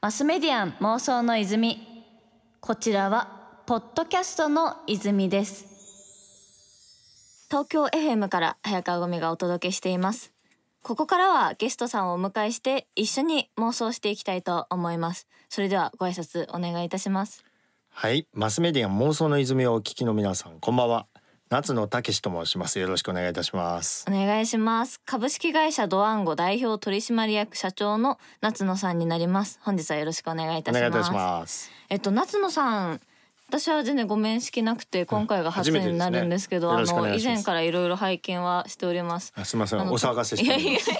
マスメディアン妄想の泉。こちらはポッドキャストの泉です。東京 FM から早川ゴミがお届けしています。ここからはゲストさんをお迎えして一緒に妄想していきたいと思います。それではご挨拶お願いいたします。はい。マスメディアン妄想の泉をお聞きの皆さんこんばんは。夏野武と申します。よろしくお願いいたします。お願いします。株式会社ドワンゴ代表取締役社長の夏野さんになります。本日はよろしくお願いいたします。お願いいたします。えっと夏野さん私は全然ご面識なくて今回が初になるんですけど、うんすね。よろしくお願いします。以前からいろいろ拝見はしております。あすみません。あのお騒がせしております。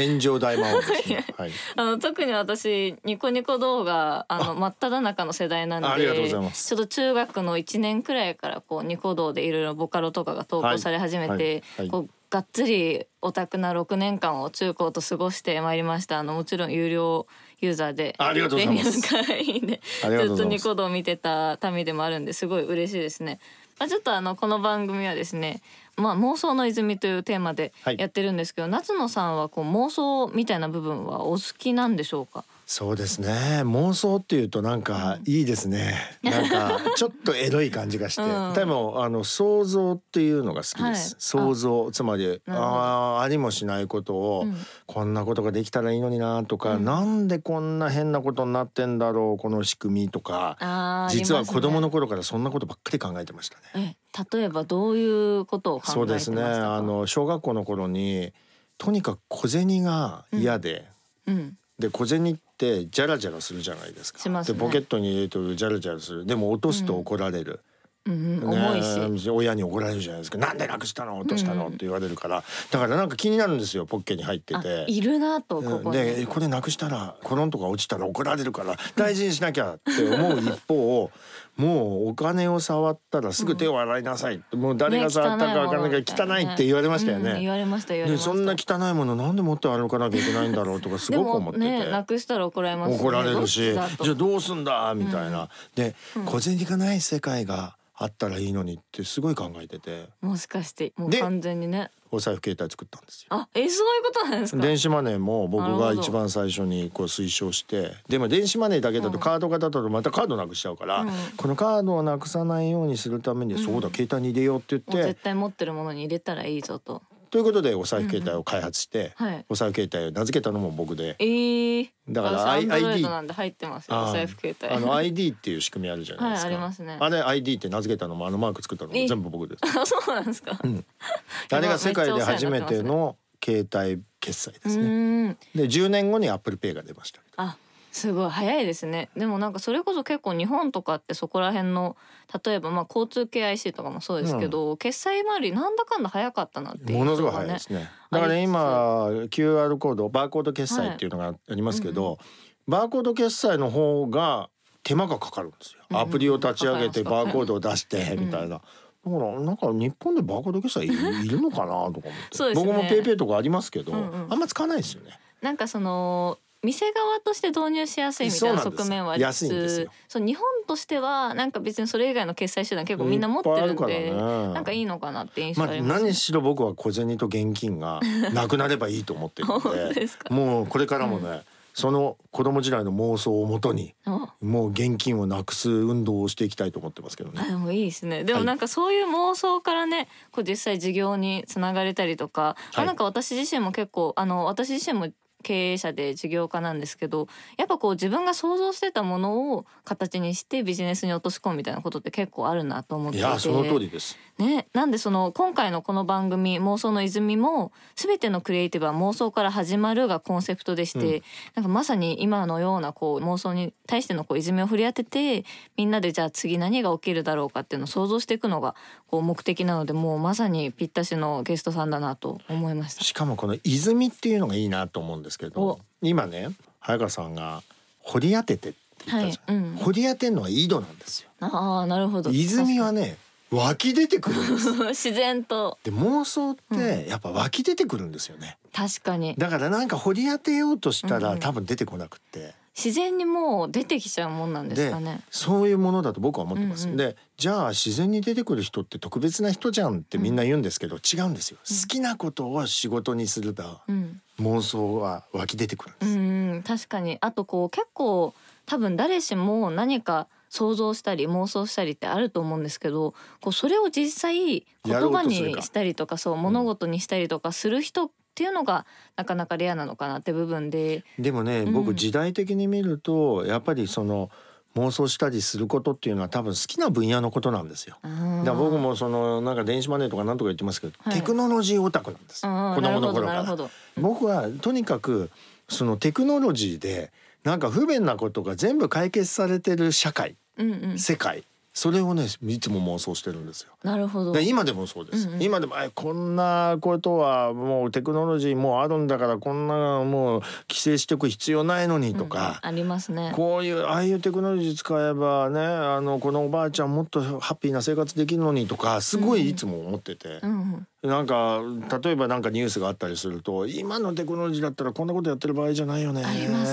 炎上大魔王ですね。はい。あの特に私ニコニコ動画あの真っ只中の世代なんでありがとうございます。ちょっと中学の1年くらいからこうニコ動でいろいろボカロとかが投稿され始めて、はい。はい。はいこうがっつりオタクな6年間を中高と過ごしてまいりました。あのもちろん有料ユーザーで。ありがとうございます。会員でずっとニコ動を見てた民でもあるんですごい嬉しいですね。まあ、ちょっとあのこの番組はですね、まあ、妄想の泉というテーマではい。やってるんですけど、夏野さんはこう妄想みたいな部分はお好きなんでしょうか？そうですね。妄想っていうとなんかいいですね、なんか ちょっとエロい感じがして、うん。でもあの想像っていうのが好きです、はい。想像つまりあーありもしないことを、うん。こんなことができたらいいのになとか、うん。なんでこんな変なことになってんだろうこの仕組みとか。実は子供のあ頃からそんなことばっかり考えてましたね。例えばどういうことを考えてそうましたか？ですね。あの小学校の頃にとにかく小銭が嫌で、うん。で小銭ってジャラジャラするじゃないですか。すね。でポケットに入れるとジャラジャラする。でも落とすと怒られる、うんうん、ね重いし、親に怒られるじゃないですか。なんでなくしたの？落としたの、うん。って言われるから。だからなんか気になるんですよポッケに入ってあて。いるなとここに、でこれなくしたらコロンとか落ちたら怒られるから大事にしなきゃって思う一方もうお金を触ったらすぐ手を洗いなさい、もう誰が触ったか分からないから汚いって言われましたよね。うん言われました言われました。でそんな汚いものなんで持って歩かなきゃいけないんだろうとかすごく思って。ねなくしたら怒られますね。怒られるし。じゃあどうすんだ？みたいな、で、小銭がない世界があったらいいのにってすごい考えてて。もしかしてもうで完全にね。お財布携帯作ったんですよ。あえそういうことなんですか？電子マネーも僕が一番最初にこう推奨して。でも電子マネーだけだとカード型だとまたカードなくしちゃうから、うん。このカードをなくさないようにするために、そうだ携帯に入れようってもう言って。絶対持ってるものに入れたらいいぞとということでお財布携帯を開発して、はい。お財布携帯を名付けたのも僕で。えー、だから ID ドなんで入ってますよおあー。財布携帯。あの ID っていう仕組みあるじゃないですか。はいありますね。あれ ID って名付けたのもあのマーク作ったのもえ。全部僕です。あそうなんですか、あれが世界で初めての携帯決済でうすね。で10年後に Apple Pay が出ました。あすごい早いですね。でもなんかそれこそ結構日本とかってそこら辺の例えばまあ交通系 IC とかもそうですけど、決済周りなんだかんだ早かったなっていうものすごい早いですね。だからね今 QR コードバーコード決済っていうのがありますけど、バーコード決済の方が手間がかかるんですよ。うん。アプリを立ち上げてバーコードを出してみたいな。だからなんか日本でバーコード決済いいるのかなとか思って、ね。僕もペイペイとかありますけど、うんうん。あんま使わないですよね。なんかその店側として導入しやすいみたいな側面はありつ安いんですよ。そう日本としてはなんか別にそれ以外の決済手段結構みんな持ってるんでねな。んかいいのかなって印象まああります、何しろ僕は小銭と現金がなくなればいいと思ってるんで もうこれからもね、その子供時代の妄想をもとにあもう現金をなくす運動をしていきたいと思ってますけどね。あでもいいですね。でもなんかそういう妄想からねこう実際事業につながれたりとか、あはい。なんか私自身も結構あの私自身も経営者で事業家なんですけどやっぱこう自分が想像してたものを形にしてビジネスに落とし込むみたいなことって結構あるなと思っていやその通りです。ね、なんでその今回のこの番組「妄想の泉」も全てのクリエイティブは妄想から始まるがコンセプトでして、うんなんかまさに今のようなこう妄想に対してのこう泉を振り当ててみんなでじゃあ次何が起きるだろうかっていうのを想像していくのがこう目的なのでもうまさにぴったしのゲストさんだなと思いました。しかもこの泉っていうのがいいなと思うんですけどお今ね早川さんが掘り当ててって言ったじゃん、はいうん掘り当てるのは井戸なんですよ。ああなるほど。泉はね湧き出てくるんです。自然とで妄想ってやっぱ湧き出てくるんですよね。確かにだからなんか掘り当てようとしたら、うんうん多分出てこなくって。自然にもう出てきちゃうもんなんですかね。そういうものだと僕は思ってます。うんうんでじゃあ自然に出てくる人って特別な人じゃんってみんな言うんですけど、違うんですよ。好きなことを仕事にすればうん、妄想は湧き出てくるんでうす。ん、確かにあとこう結構多分誰しも何か想像したり妄想したりってあると思うんですけどこうそれを実際言葉にしたりとかそう物事にしたりとかする人っていうのがなかなかレアなのかなって部分で、でもね、うん。僕時代的に見るとやっぱりその妄想したりすることっていうのは多分好きな分野のことなんですよ。だから僕もそのなんか電子マネーとかなんとか言ってますけど、はい。テクノロジーオタクなんです。うん子供の頃から。僕はとにかくそのテクノロジーでなんか不便なことが全部解決されてる社会、うんうん、世界それをねいつも妄想してるんですよ。なるほど。で今でもそうです、うんうん。今でもあこんなことはもうテクノロジーもうあるんだからこんなもう規制しておく必要ないのにとか、うんうん。ありますね。こういうああいうテクノロジー使えばねあのこのおばあちゃんもっとハッピーな生活できるのにとかすごいいつも思ってて、うんうん、なんか例えばなんかニュースがあったりすると今のテクノロジーだったらこんなことやってる場合じゃないよね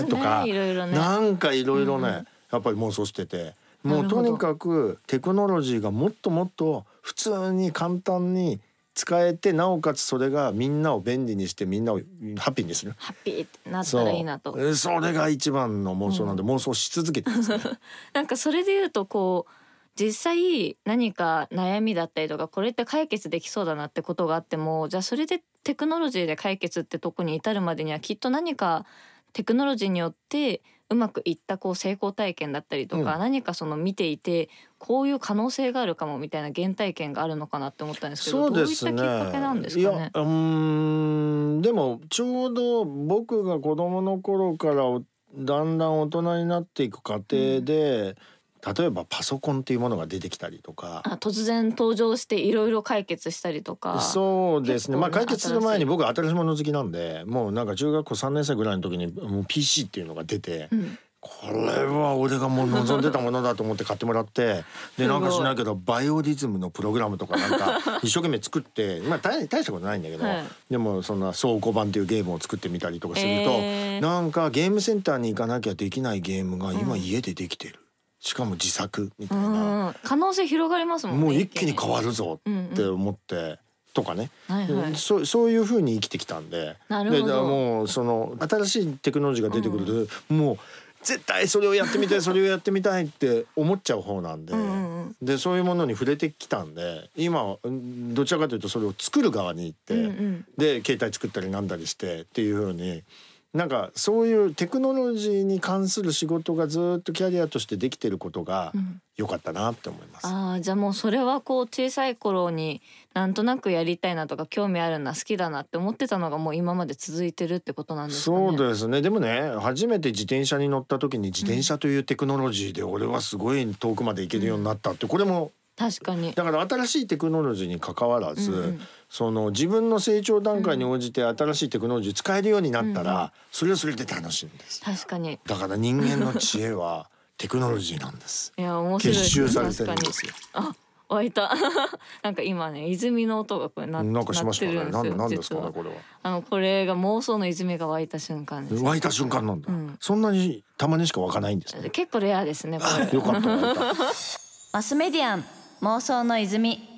とかいろいろね。なんかいろいろね、うん。やっぱり妄想しててもうとにかくテクノロジーがもっともっと普通に簡単に使えてなおかつそれがみんなを便利にしてみんなをハッピーにする。ハッピーってなったらいいなと。えそれが一番の妄想なんで、妄想し続けてますね。なんかそれで言うとこう実際何か悩みだったりとかこれって解決できそうだなってことがあってもじゃあそれでテクノロジーで解決ってとこに至るまでにはきっと何かテクノロジーによってうまくいったこう成功体験だったりとか、うん何かその見ていてこういう可能性があるかもみたいな原体験があるのかなって思ったんですけどそうですね。どういったきっかけなんですかね？いやう。ーんでもちょうど僕が子供の頃からおだんだん大人になっていく過程で、例えばパソコンっていうものが出てきたりとか。あ突然登場していろいろ解決したりとか。そうですね。まあ解決する前に僕は新しいもの好きなんで、もうなんか中学校3年生ぐらいの時にもう PC っていうのが出て、うんこれは俺がもう望んでたものだと思って買ってもらってでなんかしないけどバイオリズムのプログラムとかなんか一生懸命作って まあ大大したことないんだけど、はいでもそんな倉庫版っていうゲームを作ってみたりとかすると、えーなんかゲームセンターに行かなきゃできないゲームが今うん家でできてる、しかも自作みたういな、ん可能性広がりますもんね。もう一気に変わるぞって思って。とかね、はいはい。そうそういう風に生きてきたんで。でだからもうその新しいテクノロジーが出てくると、もう絶対それをやってみたいそれをやってみたいって思っちゃう方なんで、うんうんうん。でそういうものに触れてきたんで今どちらかというとそれを作る側に行って、うんうん。で携帯作ったりなんだりしてっていう風になんかそういうテクノロジーに関する仕事がずっとキャリアとしてできてることがうん良かったなって思います。ああじゃあもうそれはこう小さい頃になんとなくやりたいなとか興味あるな好きだなって思ってたのがもう今まで続いてるってことなんですかね。そうですねでもね初めて自転車に乗った時に自転車というテクノロジーで俺はすごい遠くまで行けるようになったってこれも確かに。だから新しいテクノロジーに関わらず、うんうんその自分の成長段階に応じて新しいテクノロジー使えるようになったら、うん。うんそれはそれで楽しいんです。確かに。だから人間の知恵は テクノロジーなんです。いや面白いね集されてるんですよ。あ湧いた。なんか今ね泉の音がこれななんかしましたね。なんなんですかねこれは。あのこれが妄想の泉が湧いた瞬間です。湧いた瞬間なんだ、うん。そんなにたまにしか湧かないんですね。結構レアですねこれ。よかった。マスメディアン妄想の泉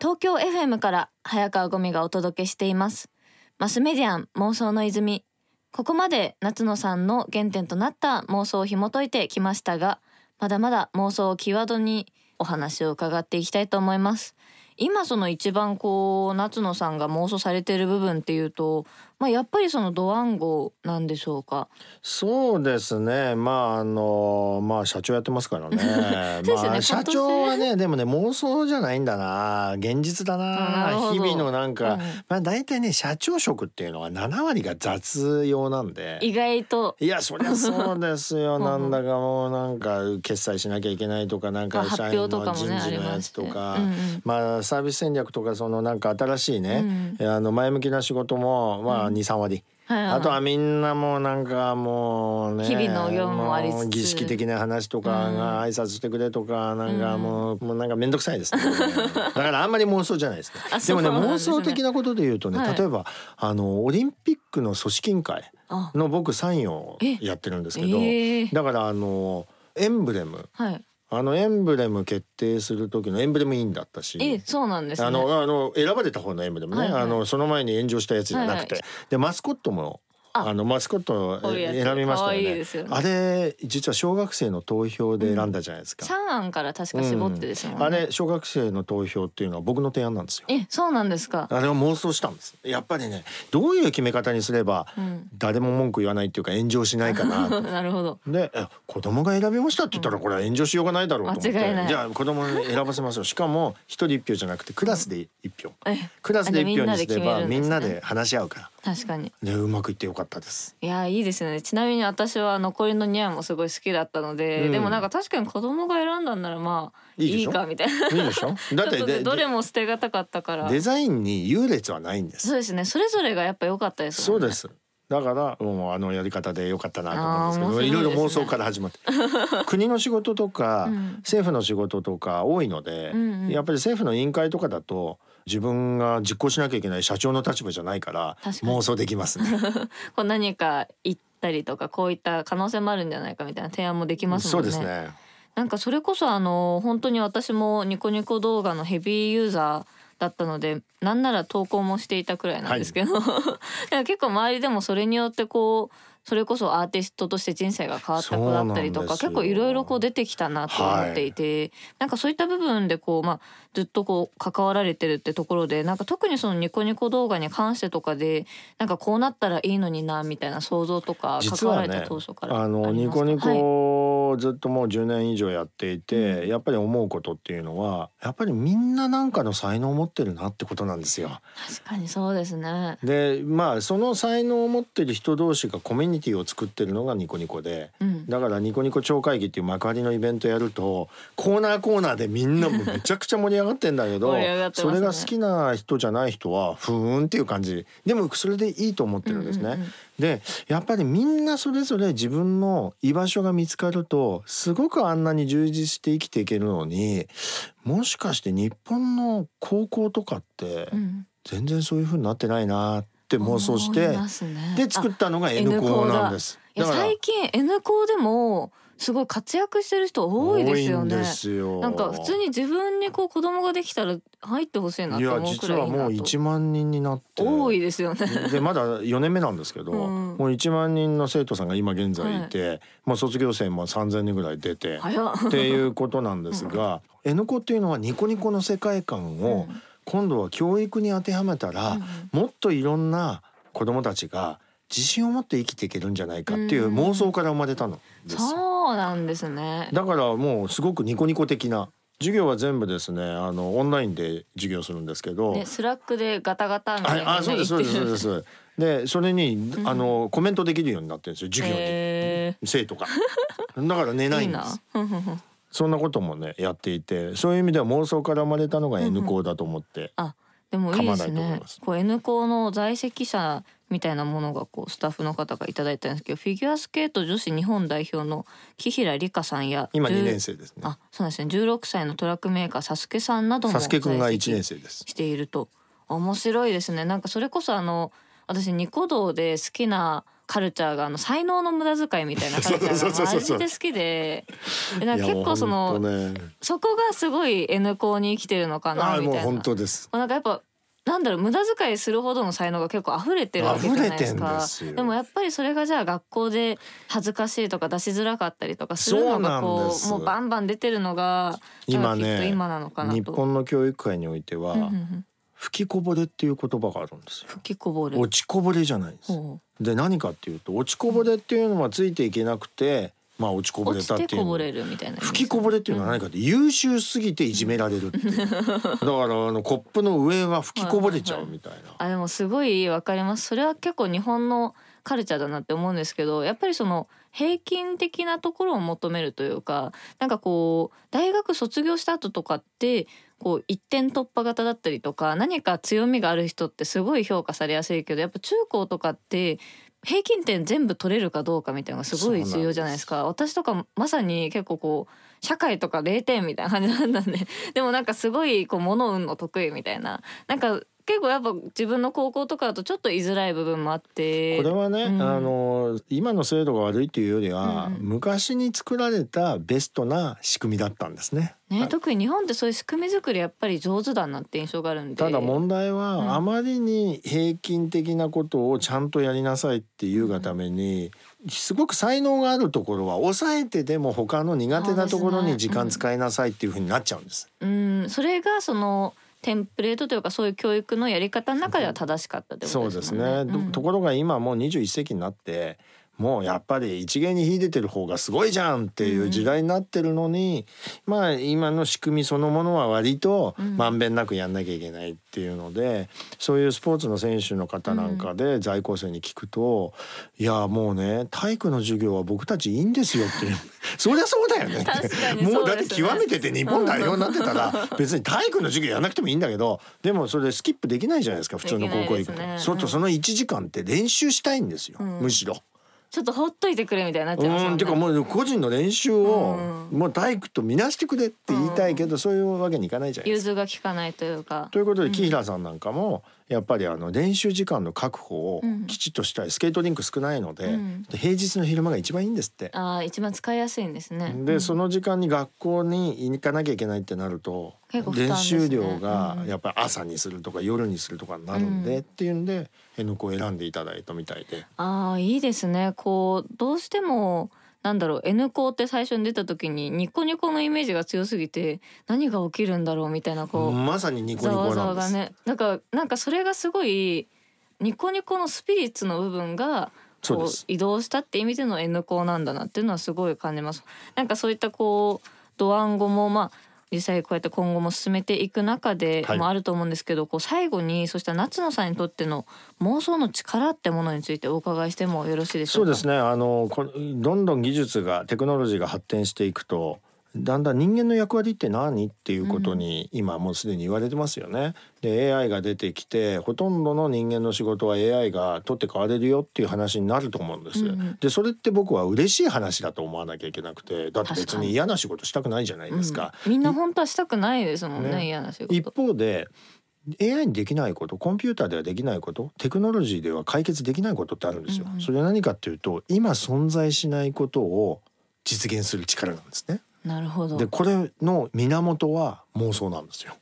東京 FM から早川ゴミがお届けしています。マスメディアン妄想の泉。ここまで夏野さんの原点となった妄想を紐解いてきましたがまだまだ妄想をキーワードにお話を伺っていきたいと思います。今その一番こう夏野さんが妄想されている部分っていうとまあやっぱりそのドワンゴなんでしょうか？そうですね。まああのまあ社長やってますからね。まあ社長はねでもね妄想じゃないんだな。現実だな。日々のなんか、うん。まあ大体ね社長職っていうのは7割が雑用なんで。意外と。いやそりゃそうですよ。うんなんだかもうなんか決済しなきゃいけないとかなんか発社員の人事のやつとか、まあサービス戦略とかそのなんか新しいね、うんあの前向きな仕事もまあうん23割。はいはい。あとはみんなもうなんかもうね日々の業務もありつつ。儀式的な話とかが挨拶してくれとかなんかもう,、もうなんか面倒くさいですね。だからあんまり妄想じゃないですか。あでもね妄想的なことで言うとね、はい。例えばあのオリンピックの組織委員会あ。の僕サインをやってるんですけど、えー。だからあのエンブレムはいあのエンブレム決定する時のエンブレム委員だったし。えそうなんですね。あのあの選ばれた方のエンブレムね、はいはい。あのその前に炎上したやつじゃなくて、はい。でマスコットもあ。あのマスコットを選びましたよね。ですよね。あれ実は小学生の投票で選んだじゃないですか、3案から確か絞ってですもんね、あれ小学生の投票っていうのは僕の提案なんですよ。えそうなんですか。あれを妄想したんです。やっぱりねどういう決め方にすればうん。誰も文句言わないっていうか炎上しないかなと。なるほど。でえ子供が選びましたって言ったらこれは炎上しようがないだろうと思って、間違いない。じゃあ子供に選ばせますよ。しかも一人一票じゃなくてクラスで一票、えクラスで一票にすればみんなで話し合うから。確かに。でうまくいってよかったです。いやいいですね。ちなみに私は残りのニャンもすごい好きだったので、うん。でもなんか確かに子供が選んだんならまあいいかみたいな。いいでしょ？だって どれも捨てがたかったから。デザインに優劣はないんです。そうですね。それぞれがやっぱ良かったですもね。そうんですだからもうあのやり方でよかったなと思うんですけどいろいろ妄想から始まって 国の仕事とか、うん政府の仕事とか多いので、うんうんやっぱり政府の委員会とかだと自分が実行しなきゃいけない社長の立場じゃないから妄想できますね。こう何か言ったりとかこういった可能性もあるんじゃないかみたいな提案もできますね。うんですね。なんかそれこそあの本当に私もニコニコ動画のヘビーユーザーだったのでなんなら投稿もしていたくらいなんですけど、なんか結構周りでもそれによってこうそれこそアーティストとして人生が変わった子だったりとか結構いろいろこう出てきたなと思っていて、なんかそういった部分でこうまあずっとこう関わられてるってところでなんか特にそのニコニコ動画に関してとかでなんかこうなったらいいのになみたいな想像とか関わられた当初からあのニりますか？コニはいコずっともう10年以上やっていて、うんやっぱり思うことっていうのはやっぱりみんななんかの才能を持ってるなってことなんですよ。確かにそうですね。でまあその才能を持ってる人同士がコミュニティを作ってるのがニコニコで。うん、だからニコニコ超会議っていう幕張のイベントやるとコーナーコーナーでみんなも めちゃくちゃ盛り上がってんだけど、ねそれが好きな人じゃない人はふーんっていう感じでもそれでいいと思ってるんですね。うんうんうんでやっぱりみんなそれぞれ自分の居場所が見つかるとすごくあんなに充実して生きていけるのにもしかして日本の高校とかってうん。全然そういう風になってないなって妄想して思いますね。で作ったのが N 校なんです。いやだから最近 N 校でもすごい活躍してる人多いですよね。なんか普通に自分にこう子供ができたら入ってほしいなっいやて思うくらいいいなと。実はもう1万人になって。多いですよね。でまだ4年目なんですけど、うん。もう1万人の生徒さんが今現在いて、もう卒業生も3,000人ぐらい出て、早っ。っていうことなんですが、N コっていうのはニコニコの世界観をうん。今度は教育に当てはめたら、もっといろんな子どもたちが自信を持って生きていけるんじゃないかっていううん。妄想から生まれたの。ですよ。そうなんですね。だからもうすごくニコニコ的な。授業は全部ですねあのオンラインで授業するんですけど、ねスラックでガタガタみたいなああそうですそうですそうですす。でそれにあのコメントできるようになってるんですよ授業に、え生徒が。だから寝なー、いんです。そんなこともねやっていて。そういう意味では妄想から生まれたのが N 校だと思って、あでもいいですね。こう N 校の在籍者みたいなものがこうスタッフの方がいただいたんですけどフィギュアスケート女子日本代表の木平理香さんや今10 2年生ですね。あそうですね。16歳のトラックメーカーサスケさんなどもサスケくんが1在籍年生です。していると。面白いですね。なんかそれこそあの私ニコ動で好きなカルチャーがあの才能の無駄遣いみたいなカルチャーがマジで好きで。でなんか結構そのね、そこがすごい N 校に生きてるのかなみたいな。本当です。なんかやっぱなんだろう無駄遣いするほどの才能が結構溢れてるわけじゃないですか。ですよ。でもやっぱりそれがじゃあ学校で恥ずかしいとか出しづらかったりとかするのがこうもうバンバン出てるのが今ね今なのかなと。日本の教育界においては、うんうんうん吹きこぼれっていう言葉があるんですよ。吹きこぼれ。落ちこぼれじゃないです。ほで何かっていうと落ちこぼれっていうのはついていけなくて、まあ落ちこうぼれたってていうの。ぼれるみたいな意味吹きこぼれっていうのは何かって優秀すぎていじめられるっていう。だからあのコップの上が吹きこぼれちゃうみたいな。あでもすごいわかります。それは結構日本のカルチャーだなって思うんですけどやっぱりその平均的なところを求めるというかなんかこう大学卒業した後とかってこう一点突破型だったりとか何か強みがある人ってすごい評価されやすいけどやっぱ中高とかって平均点全部取れるかどうかみたいなのがすごい重要じゃないですか。私とかまさに結構こう社会とか0点みたいな感じなんだねでもなんかすごいこう物運の得意みたいななんか結構やっぱ自分の高校とかだとちょっと居づらい部分もあって。これはね、うん。あの今の制度が悪いっていうよりは、うん。うん昔に作られたベストな仕組みだったんですね。ね、特に日本ってそういう仕組み作りやっぱり上手だなって印象があるんで。ただ問題は、うんあまりに平均的なことをちゃんとやりなさいっていうがために、すごく才能があるところは抑えてでも他の苦手なところに時間使いなさいっていうふうになっちゃうんです。うん。それがそのテンプレートというかそういう教育のやり方の中では正しかったってこそうですとですもんね。ね、とうんところが今もう21世紀になってもうやっぱり一芸に秀でてる方がすごいじゃんっていう時代になってるのに、まあ今の仕組みそのものは割とうん。まんべんなくやんなきゃいけないっていうので、そういうスポーツの選手の方なんかで在校生に聞くと「いやもうね体育の授業は僕たちいいんですよ」っていう。そりゃそうだよねって。確かにもうだって極めてて日本代表になってたら別に体育の授業やんなくてもいいんだけどでもそれでスキップできないじゃないですか普通の高校行くと。ね。そうとその1時間って練習したいんですよ、うん。むしろ。ちょっとほっといてくれみたいになっちゃいますもうんんてかもう個人の練習をうんもう体育と見なしてくれって言いたいけど、そういうわけにいかないじゃないですか。融通が効かないというか。ということで木平さんなんかもやっぱりあの練習時間の確保をうんきちっとしたいスケートリンク少ないので、うん平日の昼間が一番いいんですって。ああ一番使いやすいんですね。で、うんその時間に学校に行かなきゃいけないってなると、結構練習量がうんやっぱり朝にするとか夜にするとかになるんで、うんっていうんで辺野古を選んでいただいたみたいで。ああいいですね。こうどうしてもなんだろう N 校って最初に出た時にニコニコのイメージが強すぎて何が起きるんだろうみたいなこう。まさにニコニコなんです。ねなんかなんかそれがすごいニコニコのスピリッツの部分がこう移動したって意味での N 校なんだなっていうのはすごい感じます。なんかそういったこうドワンゴもまあ実際こうやって今後も進めていく中ではいもあると思うんですけど、こう最後にそしたら夏野さんにとっての妄想の力ってものについてお伺いしてもよろしいでしょか？そううですねあのこどんどん技術がテクノロジーが発展していくとだんだん人間の役割って何？っていうことに今もうすでに言われてますよね。で AI が出てきてほとんどの人間の仕事は AI が取って代われるよっていう話になると思うんです。うんうんでそれって僕は嬉しい話だと思わなきゃいけなくてだって別にに嫌な仕事したくないじゃないですか。うんみんな本当はしたくないですもんねね嫌な仕事。一方で AI にできないことコンピューターではできないことテクノロジーでは解決できないことってあるんですよ。うんうんそれは何かっていうと今存在しないことを実現する力なんですね。なるほど。でこれの源は妄想なんですよ。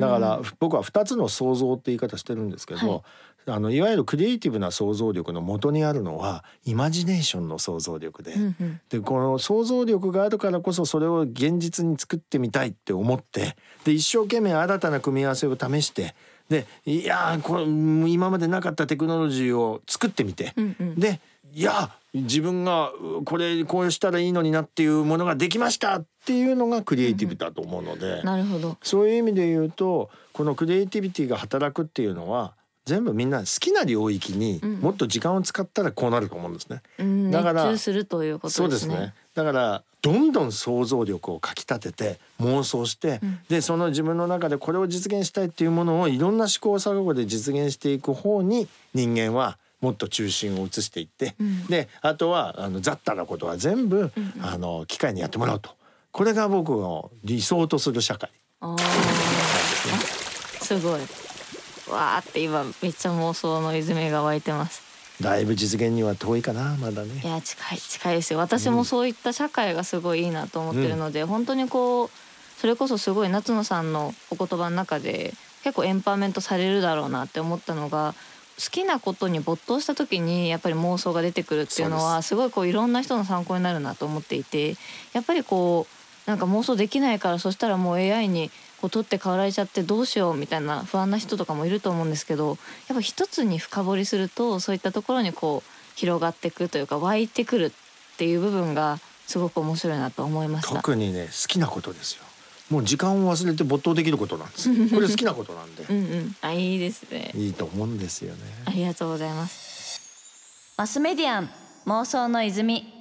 だから僕は2つの想像って言い方してるんですけど、はい。あのいわゆるクリエイティブな想像力の元にあるのはイマジネーションの想像力で、うんうん。でこの想像力があるからこそそれを現実に作ってみたいって思ってで一生懸命新たな組み合わせを試してでいやーこれうん今までなかったテクノロジーを作ってみて、うんうん。でいや自分がうこれこうしたらいいのになっていうものができましたっていうのがクリエイティブだと思うので、なるほど。そういう意味で言うとこのクリエイティビティが働くっていうのは全部みんな好きな領域にうんもっと時間を使ったらこうなると思うんですね。うんだからするということですね。そうですね。だからどんどん想像力をかきたてて妄想して、うんでその自分の中でこれを実現したいっていうものをいろんな試行錯誤で実現していく方に人間はもっと中心を移していって、うんであとはあの雑多なことは全部、うんうんあの機械にやってもらうとこれが僕の理想とする社会あなんですね。ーすごい。わーって今めっちゃ妄想の泉が湧いてます。だいぶ実現には遠いかなまだいね。や近い近いですよ。私もそういった社会がすごいいいなと思ってるので、本当にこうそれこそすごい夏野さんのお言葉の中で結構エンパワーメントされるだろうなって思ったのが。好きなことに没頭した時にやっぱり妄想が出てくるっていうのはすごいこういろんな人の参考になるなと思っていてやっぱりこうなんか妄想できないからそしたらもう AI にこう取って代わられちゃってどうしようみたいな不安な人とかもいると思うんですけどやっぱ一つに深掘りするとそういったところにこう広がっていくというか湧いてくるっていう部分がすごく面白いなと思いました。特にね好きなことですよ。もう時間を忘れて没頭できることなんです。これ好きなことなんでうんうん、あいいですね。いいと思うんですよね。ありがとうございます。マスメディアン妄想の泉